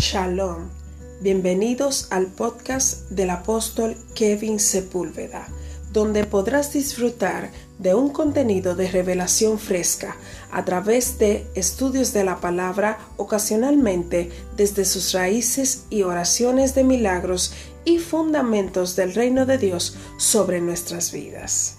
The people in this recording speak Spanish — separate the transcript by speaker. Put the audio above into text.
Speaker 1: Shalom. Bienvenidos al podcast del apóstol Kevin Sepúlveda, donde podrás disfrutar de un contenido de revelación fresca a través de estudios de la palabra ocasionalmente desde sus raíces y oraciones de milagros y fundamentos del reino de Dios sobre nuestras vidas.